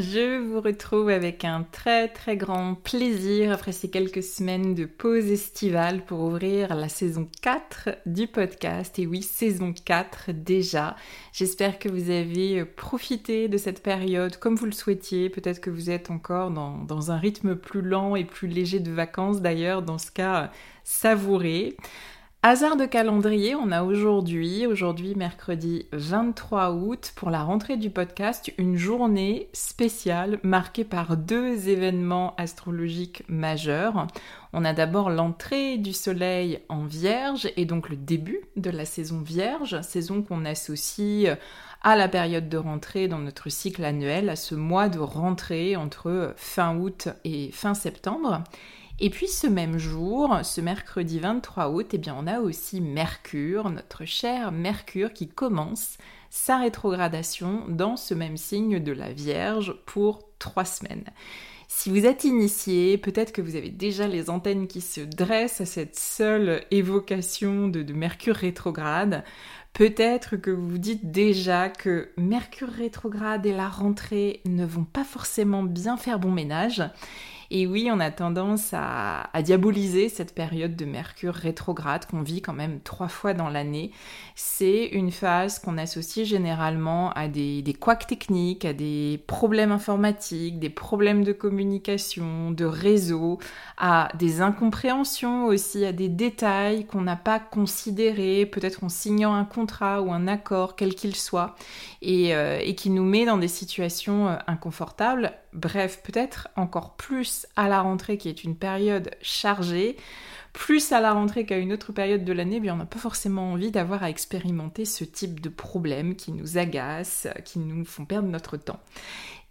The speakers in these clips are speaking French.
Je vous retrouve avec un très très grand plaisir après ces quelques semaines de pause estivale pour ouvrir la saison 4 du podcast. Et oui, saison 4 déjà. J'espère que vous avez profité de cette période comme vous le souhaitiez. Peut-être que vous êtes encore dans, un rythme plus lent et plus léger de vacances d'ailleurs. Dans ce cas, savourez. Hasard de calendrier, on a aujourd'hui, aujourd'hui mercredi 23 août, pour la rentrée du podcast, une journée spéciale marquée par deux événements astrologiques majeurs. On a d'abord l'entrée du soleil en vierge et donc le début de la saison vierge, saison qu'on associe à la période de rentrée dans notre cycle annuel, à ce mois de rentrée entre fin août et fin septembre. Et puis ce même jour, ce mercredi 23 août, eh bien on a aussi Mercure, notre cher Mercure qui commence sa rétrogradation dans ce même signe de la Vierge pour trois semaines. Si vous êtes initié, peut-être que vous avez déjà les antennes qui se dressent à cette seule évocation de, de Mercure rétrograde. Peut-être que vous vous dites déjà que Mercure rétrograde et la rentrée ne vont pas forcément bien faire bon ménage. Et oui, on a tendance à, diaboliser cette période de Mercure rétrograde qu'on vit quand même trois fois dans l'année. C'est une phase qu'on associe généralement à des, des techniques, à des problèmes informatiques, des problèmes de communication, de réseau, à des incompréhensions aussi, à des détails qu'on n'a pas considérés, peut-être en signant un contrat ou un accord, quel qu'il soit, et, euh, qui nous met dans des situations euh, inconfortables Bref, peut-être encore plus à la rentrée qui est une période chargée, plus à la rentrée qu'à une autre période de l'année, bien on n'a pas forcément envie d'avoir à expérimenter ce type de problèmes qui nous agacent, qui nous font perdre notre temps.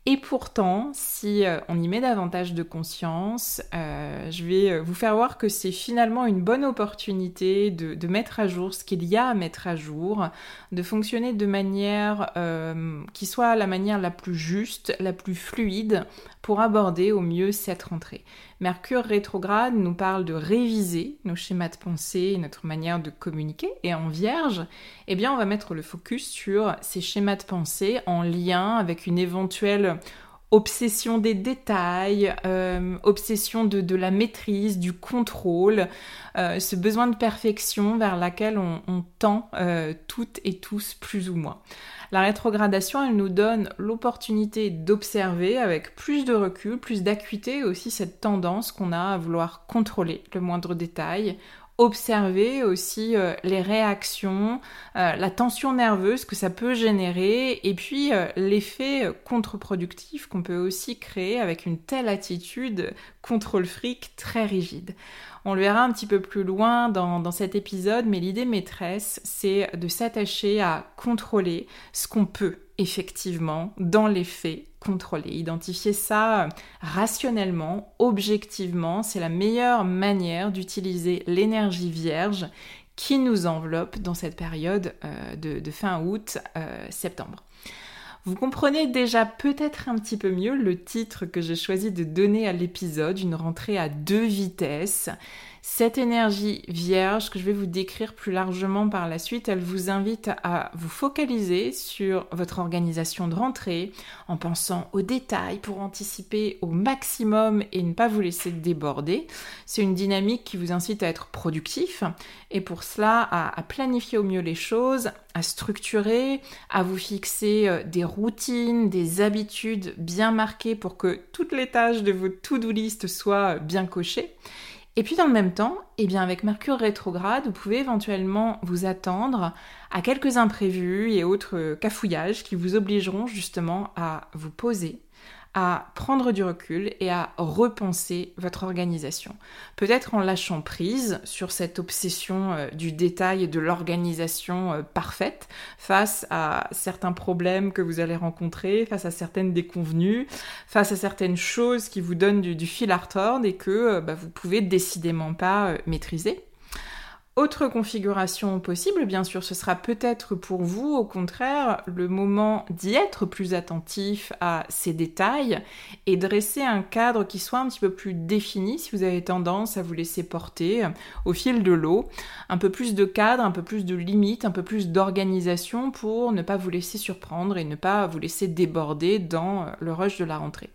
Et pourtant, si euh, on y met davantage de conscience, euh, je vais euh, vous faire voir que c'est finalement une bonne opportunité de, mettre à jour ce qu'il y a à mettre à jour, de fonctionner de manière qui soit la manière la plus juste, la plus fluide pour aborder au mieux cette rentrée. Mercure rétrograde nous parle de réviser nos schémas de pensée et notre manière de communiquer. Et en vierge, eh bien, on va mettre le focus sur ces schémas de pensée en lien avec une éventuelle obsession des détails, euh, obsession de, la maîtrise, du contrôle, euh, ce besoin de perfection vers laquelle on, tend euh, toutes et tous plus ou moins. La rétrogradation, elle nous donne l'opportunité d'observer avec plus de recul, plus d'acuité aussi cette tendance qu'on a à vouloir contrôler le moindre détail, observer aussi euh, les réactions, euh, la tension nerveuse que ça peut générer et puis euh, l'effet contre-productif qu'on peut aussi créer avec une telle attitude contrôle fric très rigide. On le verra un petit peu plus loin dans, cet épisode, mais l'idée maîtresse, c'est de s'attacher à contrôler ce qu'on peut effectivement, dans les faits, contrôler. Identifier ça rationnellement, objectivement, c'est la meilleure manière d'utiliser l'énergie vierge qui nous enveloppe dans cette période euh, de, fin août-septembre. Vous comprenez déjà peut-être un petit peu mieux le titre que j'ai choisi de donner à l'épisode, une rentrée à deux vitesses. Cette énergie vierge que je vais vous décrire plus largement par la suite, elle vous invite à vous focaliser sur votre organisation de rentrée en pensant aux détails pour anticiper au maximum et ne pas vous laisser déborder. C'est une dynamique qui vous incite à être productif et pour cela à, planifier au mieux les choses, à structurer, à vous fixer euh, des routines, des habitudes bien marquées pour que toutes les tâches de votre to-do list soient bien cochées. Et puis dans le même temps, eh bien avec Mercure rétrograde, vous pouvez éventuellement vous attendre à quelques imprévus et autres cafouillages qui vous obligeront justement à vous poser, à prendre du recul et à repenser votre organisation. Peut-être en lâchant prise sur cette obsession euh, du détail et de l'organisation euh, parfaite face à certains problèmes que vous allez rencontrer, face à certaines déconvenues, face à certaines choses qui vous donnent du, fil à retordre et que euh, bah, vous pouvez décidément pas maîtriser. Autre configuration possible, bien sûr, ce sera peut-être pour vous, au contraire, le moment d'y être plus attentif à ces détails et dresser un cadre qui soit un petit peu plus défini si vous avez tendance à vous laisser porter au fil de l'eau. Un peu plus de cadre, un peu plus de limites, un peu plus d'organisation pour ne pas vous laisser surprendre et ne pas vous laisser déborder dans le rush de la rentrée.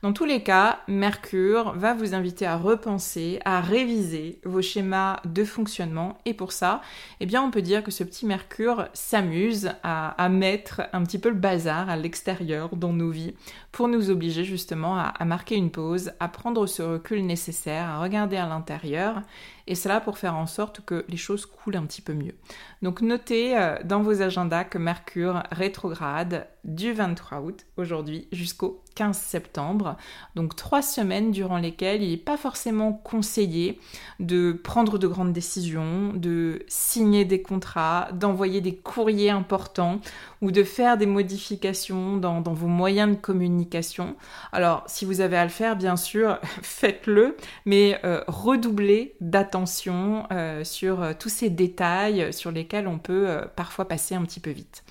Dans tous les cas, Mercure va vous inviter à repenser, à réviser vos schémas de fonctionnement et pour ça, eh bien on peut dire que ce petit Mercure s'amuse à, mettre un petit peu le bazar à l'extérieur dans nos vies pour nous obliger justement à marquer une pause, à prendre ce recul nécessaire, à regarder à l'intérieur et cela pour faire en sorte que les choses coulent un petit peu mieux. Donc notez euh, dans vos agendas que Mercure rétrograde du 23 août aujourd'hui jusqu'au 15 septembre. Donc trois semaines durant lesquelles il n'est pas forcément conseillé de prendre de grandes décisions, de signer des contrats, d'envoyer des courriers importants ou de faire des modifications dans, vos moyens de communication. Alors si vous avez à le faire, bien sûr, faites-le, mais euh, redoublez d'attention euh, sur euh, tous ces détails sur lesquels on peut parfois passer un petit peu vite.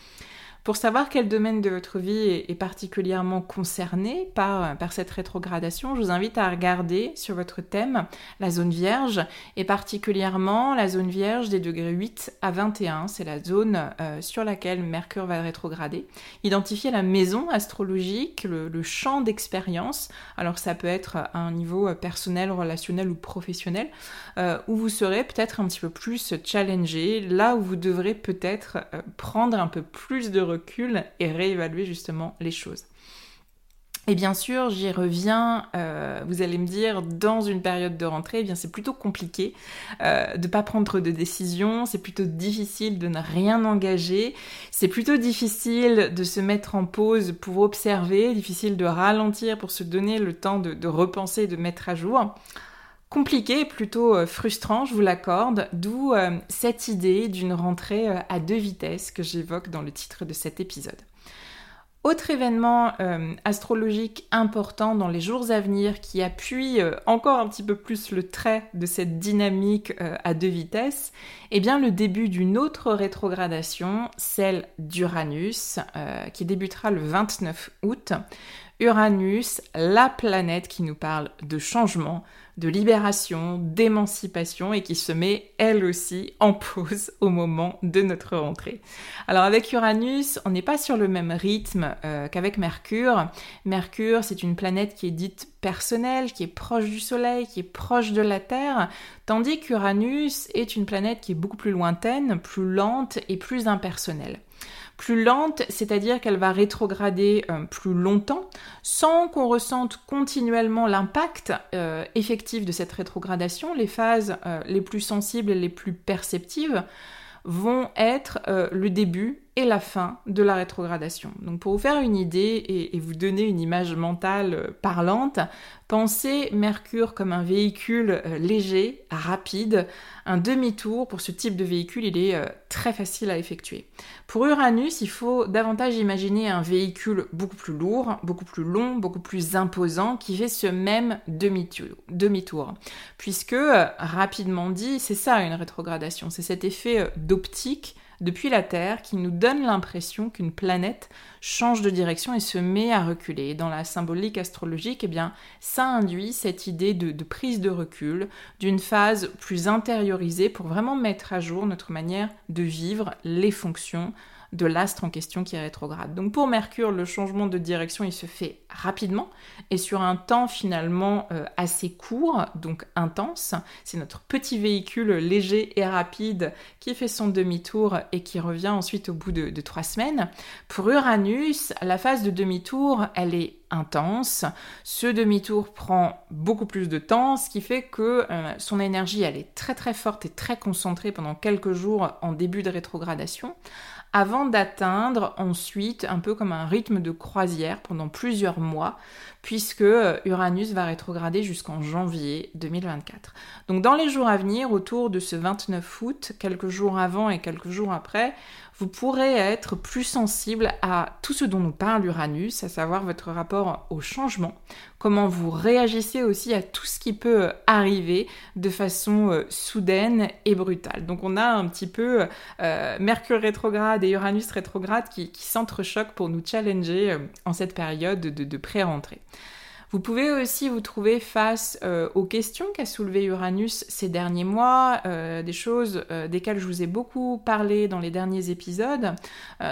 Pour savoir quel domaine de votre vie est, particulièrement concerné par, par cette rétrogradation, je vous invite à regarder sur votre thème la zone vierge et particulièrement la zone vierge des degrés 8 à 21. C'est la zone euh, sur laquelle Mercure va rétrograder. Identifier la maison astrologique, le, champ d'expérience. Alors ça peut être à un niveau personnel, relationnel ou professionnel, euh, où vous serez peut-être un petit peu plus challengé, là où vous devrez peut-être euh, prendre un peu plus de recul et réévaluer justement les choses. Et bien sûr, j'y reviens, euh, vous allez me dire, dans une période de rentrée, eh bien c'est plutôt compliqué euh, de ne pas prendre de décision, c'est plutôt difficile de ne rien engager, c'est plutôt difficile de se mettre en pause pour observer, difficile de ralentir pour se donner le temps de repenser, de mettre à jour compliqué, plutôt euh, frustrant, je vous l'accorde, d'où euh, cette idée d'une rentrée euh, à deux vitesses que j'évoque dans le titre de cet épisode. Autre événement astrologique important dans les jours à venir qui appuie encore un petit peu plus le trait de cette dynamique à deux vitesses, eh bien le début d'une autre rétrogradation, celle d'Uranus, qui débutera le 29 août. Uranus, la planète qui nous parle de changement, de libération, d'émancipation et qui se met elle aussi en pause au moment de notre rentrée. Alors avec Uranus, on n'est pas sur le même rythme euh, qu'avec Mercure. Mercure, c'est une planète qui est dite personnelle, qui est proche du Soleil, qui est proche de la Terre, tandis qu'Uranus est une planète qui est beaucoup plus lointaine, plus lente et plus impersonnelle plus lente, c'est-à-dire qu'elle va rétrograder euh, plus longtemps sans qu'on ressente continuellement l'impact euh, effectif de cette rétrogradation. Les phases euh, les plus sensibles et les plus perceptives vont être le début et la fin de la rétrogradation. Donc pour vous faire une idée et, vous donner une image mentale parlante, Pensez Mercure comme un véhicule euh, léger, rapide. Un demi-tour pour ce type de véhicule, il est euh, très facile à effectuer. Pour Uranus, il faut davantage imaginer un véhicule beaucoup plus lourd, beaucoup plus long, beaucoup plus imposant, qui fait ce même demi-tour. Puisque, euh, rapidement dit, c'est ça une rétrogradation, c'est cet effet d'optique depuis la Terre qui nous donne l'impression qu'une planète change de direction et se met à reculer. Dans la symbolique astrologique, eh bien, ça induit cette idée de, de prise de recul, d'une phase plus intériorisée pour vraiment mettre à jour notre manière de vivre les fonctions de l'astre en question qui est rétrograde. Donc pour Mercure, le changement de direction, il se fait rapidement et sur un temps finalement euh, assez court, donc intense. C'est notre petit véhicule léger et rapide qui fait son demi-tour et qui revient ensuite au bout de, trois semaines. Pour Uranus, la phase de demi-tour, elle est intense. Ce demi-tour prend beaucoup plus de temps, ce qui fait que euh, son énergie, elle est très très forte et très concentrée pendant quelques jours en début de rétrogradation avant d'atteindre ensuite un peu comme un rythme de croisière pendant plusieurs mois, puisque euh, Uranus va rétrograder jusqu'en janvier 2024. Donc dans les jours à venir, autour de ce 29 août, quelques jours avant et quelques jours après, vous pourrez être plus sensible à tout ce dont nous parle Uranus, à savoir votre rapport au changement, comment vous réagissez aussi à tout ce qui peut arriver de façon euh, soudaine et brutale. Donc on a un petit peu euh, Mercure rétrograde et Uranus rétrograde qui, s'entrechoquent pour nous challenger euh, en cette période de, de pré-rentrée. Vous pouvez aussi vous trouver face euh, aux questions qu'a soulevé Uranus ces derniers mois, euh, des choses euh, desquelles je vous ai beaucoup parlé dans les derniers épisodes.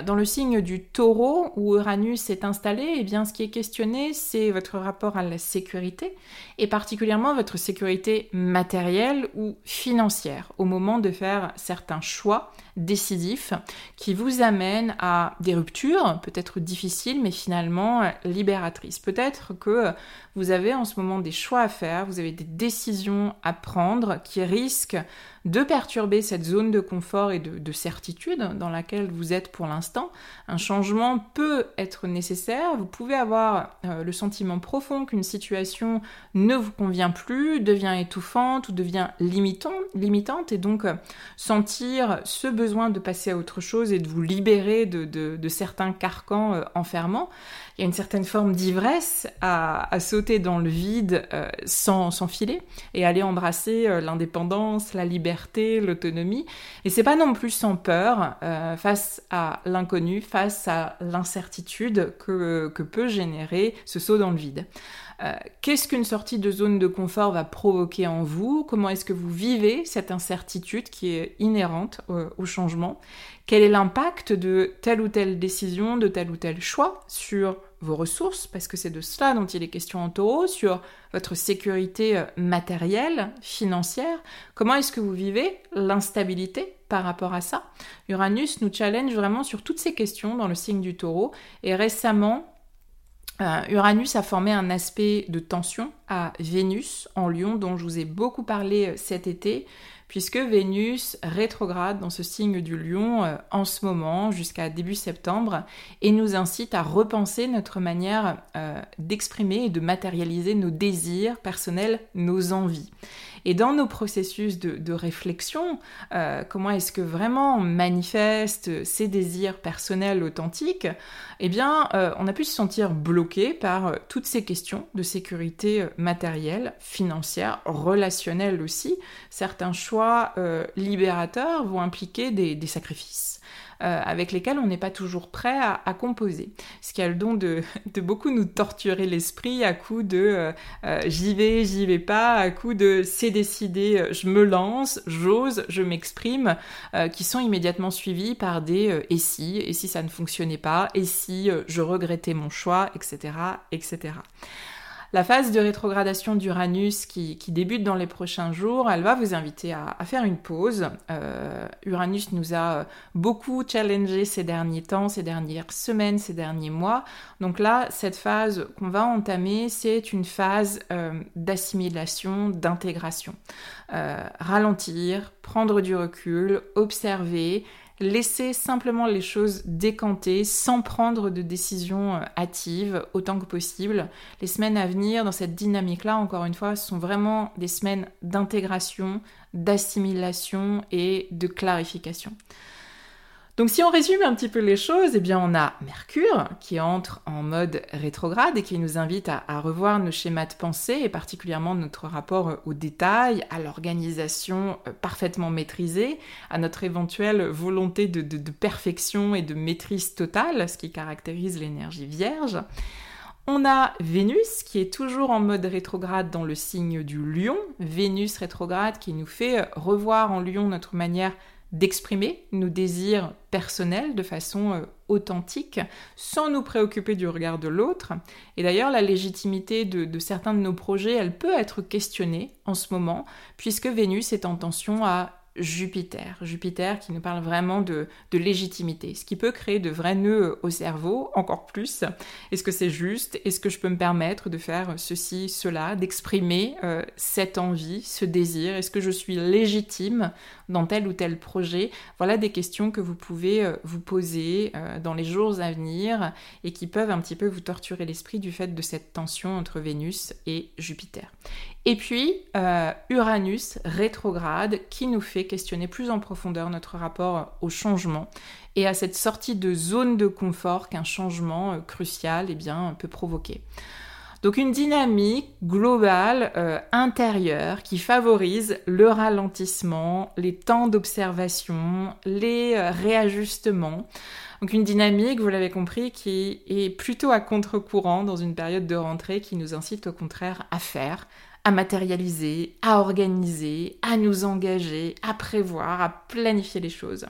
dans le signe du taureau où Uranus est installé, eh bien, ce qui est questionné, c'est votre rapport à la sécurité, et particulièrement votre sécurité matérielle ou financière au moment de faire certains choix décisifs qui vous amènent à des ruptures, peut-être difficiles, mais finalement libératrices. Peut-être que vous avez en ce moment des choix à faire, vous avez des décisions à prendre qui risquent de perturber cette zone de confort et de, certitude dans laquelle vous êtes pour l'instant. Un changement peut être nécessaire, vous pouvez avoir euh, le sentiment profond qu'une situation ne vous convient plus, devient étouffante ou devient limitant, limitante et donc euh, sentir ce besoin de passer à autre chose et de vous libérer de, certains carcans euh, enfermants. Il y a une certaine forme d'ivresse à, sauter dans le vide sans, sans filer et aller embrasser l'indépendance, la liberté l'autonomie. Et c'est pas non plus sans peur euh, face à l'inconnu, face à l'incertitude que, que peut générer ce saut dans le vide. Euh, qu'est-ce qu'une sortie de zone de confort va provoquer en vous? Comment est-ce que vous vivez cette incertitude qui est inhérente au changement? Quel est l'impact de telle ou telle décision, de tel ou tel choix sur vos ressources, parce que c'est de cela dont il est question en taureau, sur votre sécurité euh, matérielle, financière. Comment est-ce que vous vivez l'instabilité par rapport à ça? Uranus nous challenge vraiment sur toutes ces questions dans le signe du taureau. Et récemment, euh, Uranus a formé un aspect de tension à Vénus en Lion, dont je vous ai beaucoup parlé euh, cet été puisque Vénus rétrograde dans ce signe du lion euh, en ce moment jusqu'à début septembre et nous incite à repenser notre manière d'exprimer et de matérialiser nos désirs personnels, nos envies. Et dans nos processus de, réflexion, euh, comment est-ce que vraiment on manifeste ces désirs personnels authentiques Eh bien, on a pu se sentir bloqué par toutes ces questions de sécurité matérielle, financière, relationnelle aussi. Certains choix euh, libérateurs vont impliquer des, sacrifices. Euh, avec lesquels on n'est pas toujours prêt à, composer. Ce qui a le don de, beaucoup nous torturer l'esprit à coup de euh, j'y vais, j'y vais pas, à coup de c'est décidé, je me lance, j'ose, je m'exprime, qui sont immédiatement suivis par des et si, et si ça ne fonctionnait pas, et si je regrettais mon choix, etc. etc. La phase de rétrogradation d'Uranus qui, débute dans les prochains jours, elle va vous inviter à, faire une pause. Euh, Uranus nous a euh, beaucoup challengé ces derniers temps, ces dernières semaines, ces derniers mois. Donc là, cette phase qu'on va entamer, c'est une phase euh, d'assimilation, d'intégration. ralentir, prendre du recul, observer, Laissez simplement les choses décanter sans prendre de décision euh, hâtive autant que possible. Les semaines à venir dans cette dynamique-là, encore une fois, sont vraiment des semaines d'intégration, d'assimilation et de clarification. Donc si on résume un petit peu les choses, eh bien on a Mercure qui entre en mode rétrograde et qui nous invite à, revoir nos schémas de pensée et particulièrement notre rapport au détail, à l'organisation euh, parfaitement maîtrisée, à notre éventuelle volonté de, de perfection et de maîtrise totale, ce qui caractérise l'énergie vierge. On a Vénus qui est toujours en mode rétrograde dans le signe du lion. Vénus rétrograde qui nous fait revoir en lion notre manière d'exprimer nos désirs personnels de façon euh, authentique, sans nous préoccuper du regard de l'autre. Et d'ailleurs, la légitimité de, certains de nos projets, elle peut être questionnée en ce moment, puisque Vénus est en tension à Jupiter. Jupiter qui nous parle vraiment de, légitimité, ce qui peut créer de vrais nœuds au cerveau, encore plus. Est-ce que c'est juste? Est-ce que je peux me permettre de faire ceci, cela, d'exprimer euh, cette envie, ce désir? Est-ce que je suis légitime dans tel ou tel projet? Voilà des questions que vous pouvez euh, vous poser euh, dans les jours à venir et qui peuvent un petit peu vous torturer l'esprit du fait de cette tension entre Vénus et Jupiter. Et puis, Uranus rétrograde qui nous fait questionner plus en profondeur notre rapport au changement et à cette sortie de zone de confort qu'un changement euh, crucial eh bien, peut provoquer. Donc une dynamique globale euh, intérieure qui favorise le ralentissement, les temps d'observation, les euh, réajustements. Donc une dynamique, vous l'avez compris, qui est plutôt à contre-courant dans une période de rentrée qui nous incite au contraire à faire, à matérialiser, à organiser, à nous engager, à prévoir, à planifier les choses.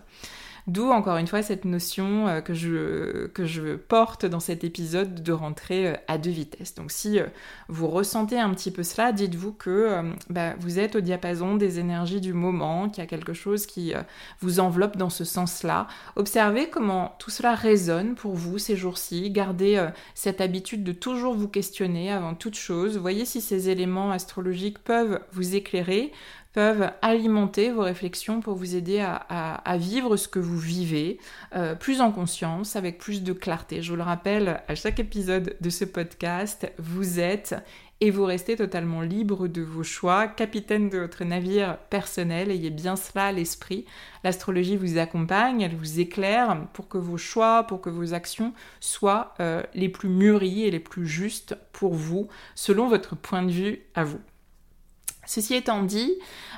D'où encore une fois cette notion euh, que je, porte dans cet épisode de rentrer euh, à deux vitesses. Donc si euh, vous ressentez un petit peu cela, dites-vous que bah, vous êtes au diapason des énergies du moment, qu'il y a quelque chose qui vous enveloppe dans ce sens-là. Observez comment tout cela résonne pour vous ces jours-ci. Gardez cette habitude de toujours vous questionner avant toute chose. Voyez si ces éléments astrologiques peuvent vous éclairer, peuvent alimenter vos réflexions pour vous aider à, vivre ce que vous vivez, euh, plus en conscience, avec plus de clarté. Je vous le rappelle à chaque épisode de ce podcast, vous êtes et vous restez totalement libre de vos choix, capitaine de votre navire personnel, ayez bien cela à l'esprit. L'astrologie vous accompagne, elle vous éclaire pour que vos choix, pour que vos actions soient euh, les plus mûries et les plus justes pour vous, selon votre point de vue à vous. Ceci étant dit,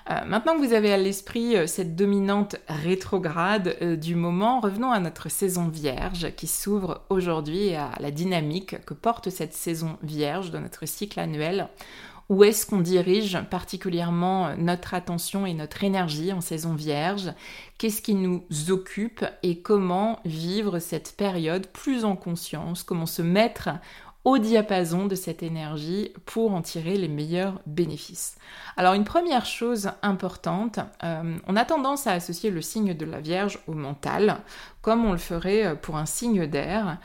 euh, maintenant que vous avez à l'esprit euh, cette dominante rétrograde euh, du moment, revenons à notre saison vierge qui s'ouvre aujourd'hui et à la dynamique que porte cette saison vierge de notre cycle annuel. Où est-ce qu'on dirige particulièrement notre attention et notre énergie en saison vierge? Qu'est-ce qui nous occupe et comment vivre cette période plus en conscience? Comment se mettre au diapason de cette énergie pour en tirer les meilleurs bénéfices. Alors une première chose importante, euh, on a tendance à associer le signe de la Vierge au mental, comme on le ferait euh, pour un signe d'air.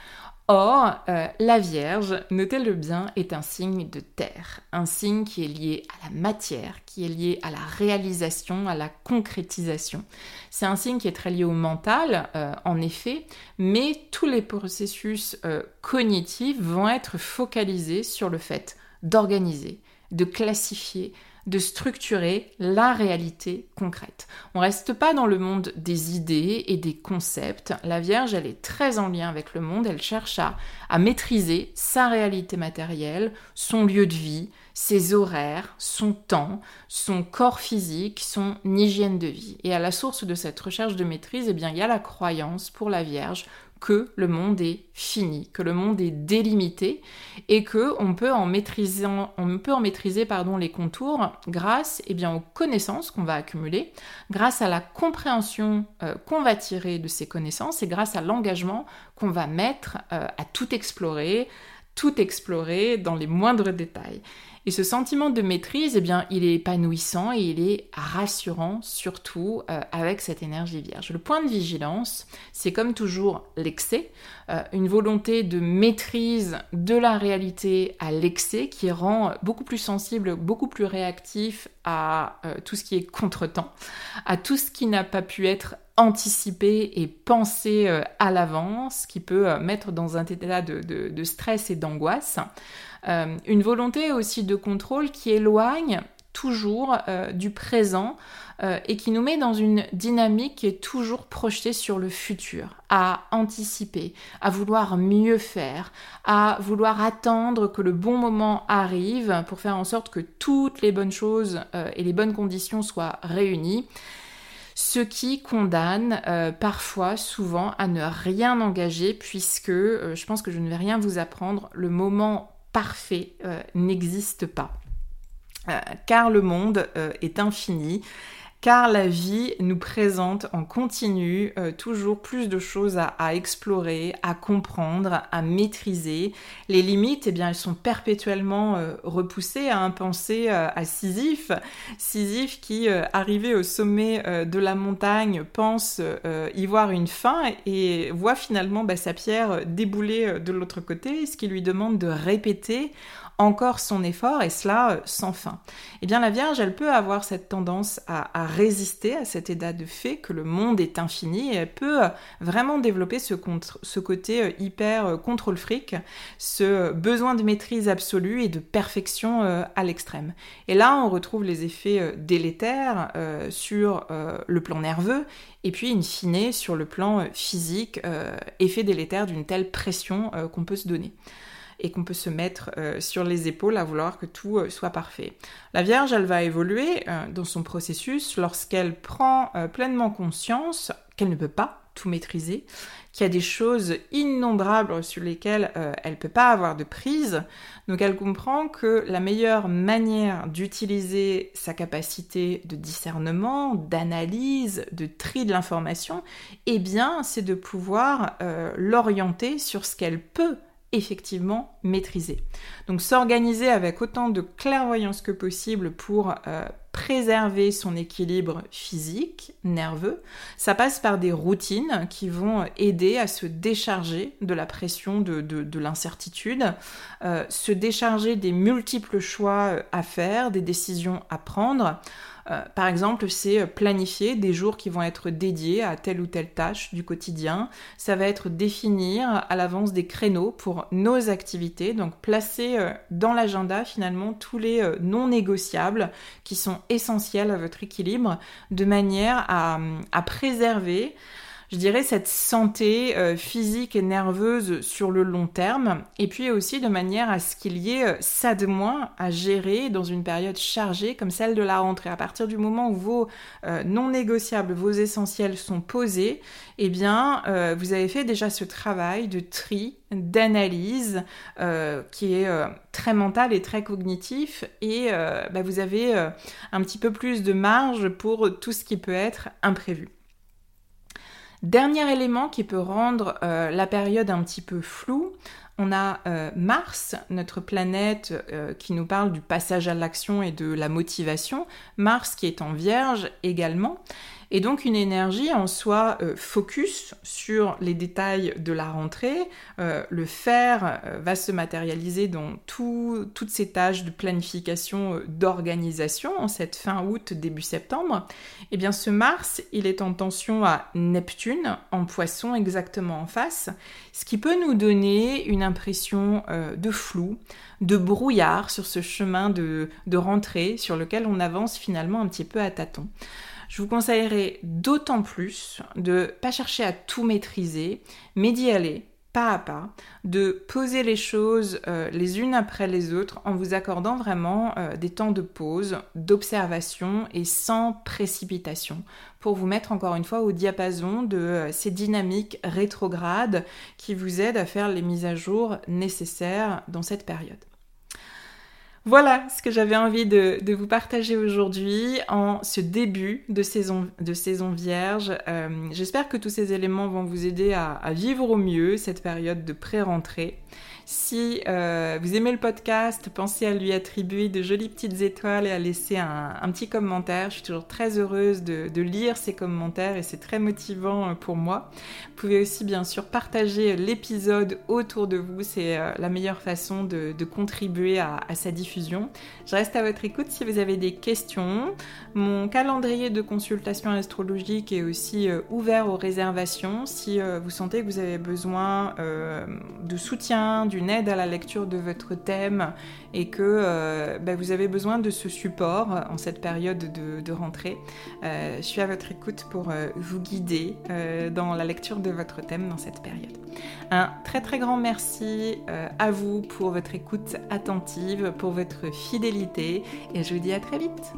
Or, euh, la Vierge, notez-le bien, est un signe de terre, un signe qui est lié à la matière, qui est lié à la réalisation, à la concrétisation. C'est un signe qui est très lié au mental, euh, en effet, mais tous les processus euh, cognitifs vont être focalisés sur le fait d'organiser, de classifier, de structurer la réalité concrète. On reste pas dans le monde des idées et des concepts. La Vierge, elle est très en lien avec le monde, elle cherche à, à maîtriser sa réalité matérielle, son lieu de vie, ses horaires, son temps, son corps physique, son hygiène de vie. Et à la source de cette recherche de maîtrise, eh bien, il y a la croyance pour la Vierge que le monde est fini, que le monde est délimité et que on peut en maîtriser, on les contours grâce eh bien, aux connaissances qu'on va accumuler, grâce à la compréhension euh, qu'on va tirer de ces connaissances et grâce à l'engagement qu'on va mettre euh, à tout explorer, tout explorer dans les moindres détails. Et ce sentiment de maîtrise, eh bien, il est épanouissant et il est rassurant, surtout euh, avec cette énergie vierge. Le point de vigilance, c'est comme toujours l'excès, euh, une volonté de maîtrise de la réalité à l'excès qui rend beaucoup plus sensible, beaucoup plus réactif à euh, tout ce qui est contretemps, à tout ce qui n'a pas pu être anticipé et pensé à l'avance, qui peut mettre dans un état de stress et d'angoisse. Euh, une volonté aussi de contrôle qui éloigne toujours euh, du présent euh, et qui nous met dans une dynamique qui est toujours projetée sur le futur, à anticiper, à vouloir mieux faire, à vouloir attendre que le bon moment arrive pour faire en sorte que toutes les bonnes choses et les bonnes conditions soient réunies ce qui condamne parfois, souvent, à ne rien engager, puisque je pense que je ne vais rien vous apprendre, le moment parfait euh, n'existe pas. Euh, car le monde euh, est infini, car la vie nous présente en continu toujours plus de choses à, explorer, à comprendre, à maîtriser. Les limites, eh bien, elles sont perpétuellement repoussées. À un penser à Sisyphe, Sisyphe qui, arrivé au sommet de la montagne, pense y voir une fin et voit finalement bah, sa pierre débouler de l'autre côté, ce qui lui demande de répéter encore son effort et cela euh, sans fin. Eh bien la Vierge, elle peut avoir cette tendance à, résister à cet état de fait que le monde est infini et elle peut euh, vraiment développer ce, ce côté euh, hyper contrôle fric, ce besoin de maîtrise absolue et de perfection à l'extrême. Et là, on retrouve les effets délétères sur le plan nerveux et puis in fine sur le plan physique, effet délétère d'une telle pression qu'on peut se donner et qu'on peut se mettre euh, sur les épaules à vouloir que tout euh, soit parfait. La Vierge, elle va évoluer euh, dans son processus lorsqu'elle prend pleinement conscience qu'elle ne peut pas tout maîtriser, qu'il y a des choses innombrables sur lesquelles elle ne peut pas avoir de prise. Donc elle comprend que la meilleure manière d'utiliser sa capacité de discernement, d'analyse, de tri de l'information, eh bien, c'est de pouvoir l'orienter sur ce qu'elle peut effectivement maîtriser. Donc s'organiser avec autant de clairvoyance que possible pour euh, préserver son équilibre physique, nerveux, ça passe par des routines qui vont aider à se décharger de la pression de, l'incertitude, euh, se décharger des multiples choix à faire, des décisions à prendre. Euh, par exemple, c'est planifier des jours qui vont être dédiés à telle ou telle tâche du quotidien. Ça va être définir à l'avance des créneaux pour nos activités, donc placer euh, dans l'agenda finalement tous les euh, non négociables qui sont essentiels à votre équilibre, de manière à préserver je dirais, cette santé euh, physique et nerveuse sur le long terme, et puis aussi de manière à ce qu'il y ait euh, ça de moins à gérer dans une période chargée comme celle de la rentrée. À partir du moment où vos euh, non négociables, vos essentiels sont posés, eh bien, vous avez fait déjà ce travail de tri, d'analyse qui est très mental et très cognitif, et bah, vous avez un petit peu plus de marge pour tout ce qui peut être imprévu. Dernier élément qui peut rendre euh, la période un petit peu floue, on a euh, Mars, notre planète euh, qui nous parle du passage à l'action et de la motivation. Mars qui est en vierge également. Et donc une énergie en soi euh, focus sur les détails de la rentrée. Euh, le faire euh, va se matérialiser dans toutes ces tâches de planification, d'organisation en cette fin août, début septembre. Et eh bien ce Mars, il est en tension à Neptune, en poisson exactement en face, ce qui peut nous donner une impression de flou, de brouillard sur ce chemin de, de rentrée sur lequel on avance finalement un petit peu à tâtons je vous conseillerais d'autant plus de pas chercher à tout maîtriser, mais d'y aller pas à pas, de poser les choses euh, les unes après les autres en vous accordant vraiment euh, des temps de pause, d'observation et sans précipitation pour vous mettre encore une fois au diapason de euh, ces dynamiques rétrogrades qui vous aident à faire les mises à jour nécessaires dans cette période. Voilà ce que j'avais envie de, vous partager aujourd'hui en ce début de saison, de saison vierge. Euh, j'espère que tous ces éléments vont vous aider à, à vivre au mieux cette période de pré-rentrée. Si euh, vous aimez le podcast, pensez à lui attribuer de jolies petites étoiles et à laisser un, petit commentaire. Je suis toujours très heureuse de, lire ces commentaires et c'est très motivant euh, pour moi. Vous pouvez aussi bien sûr partager l'épisode autour de vous. C'est euh, la meilleure façon de, contribuer à, sa diffusion. Je reste à votre écoute si vous avez des questions. Mon calendrier de consultation astrologique est aussi ouvert aux réservations. Si vous sentez que vous avez besoin de soutien, d'une aide à la lecture de votre thème et que euh, bah, vous avez besoin de ce support en cette période de, rentrée, euh, je suis à votre écoute pour euh, vous guider dans la lecture de votre thème dans cette période. Un très très grand merci à vous pour votre écoute attentive, pour votre fidélité et je vous dis à très vite.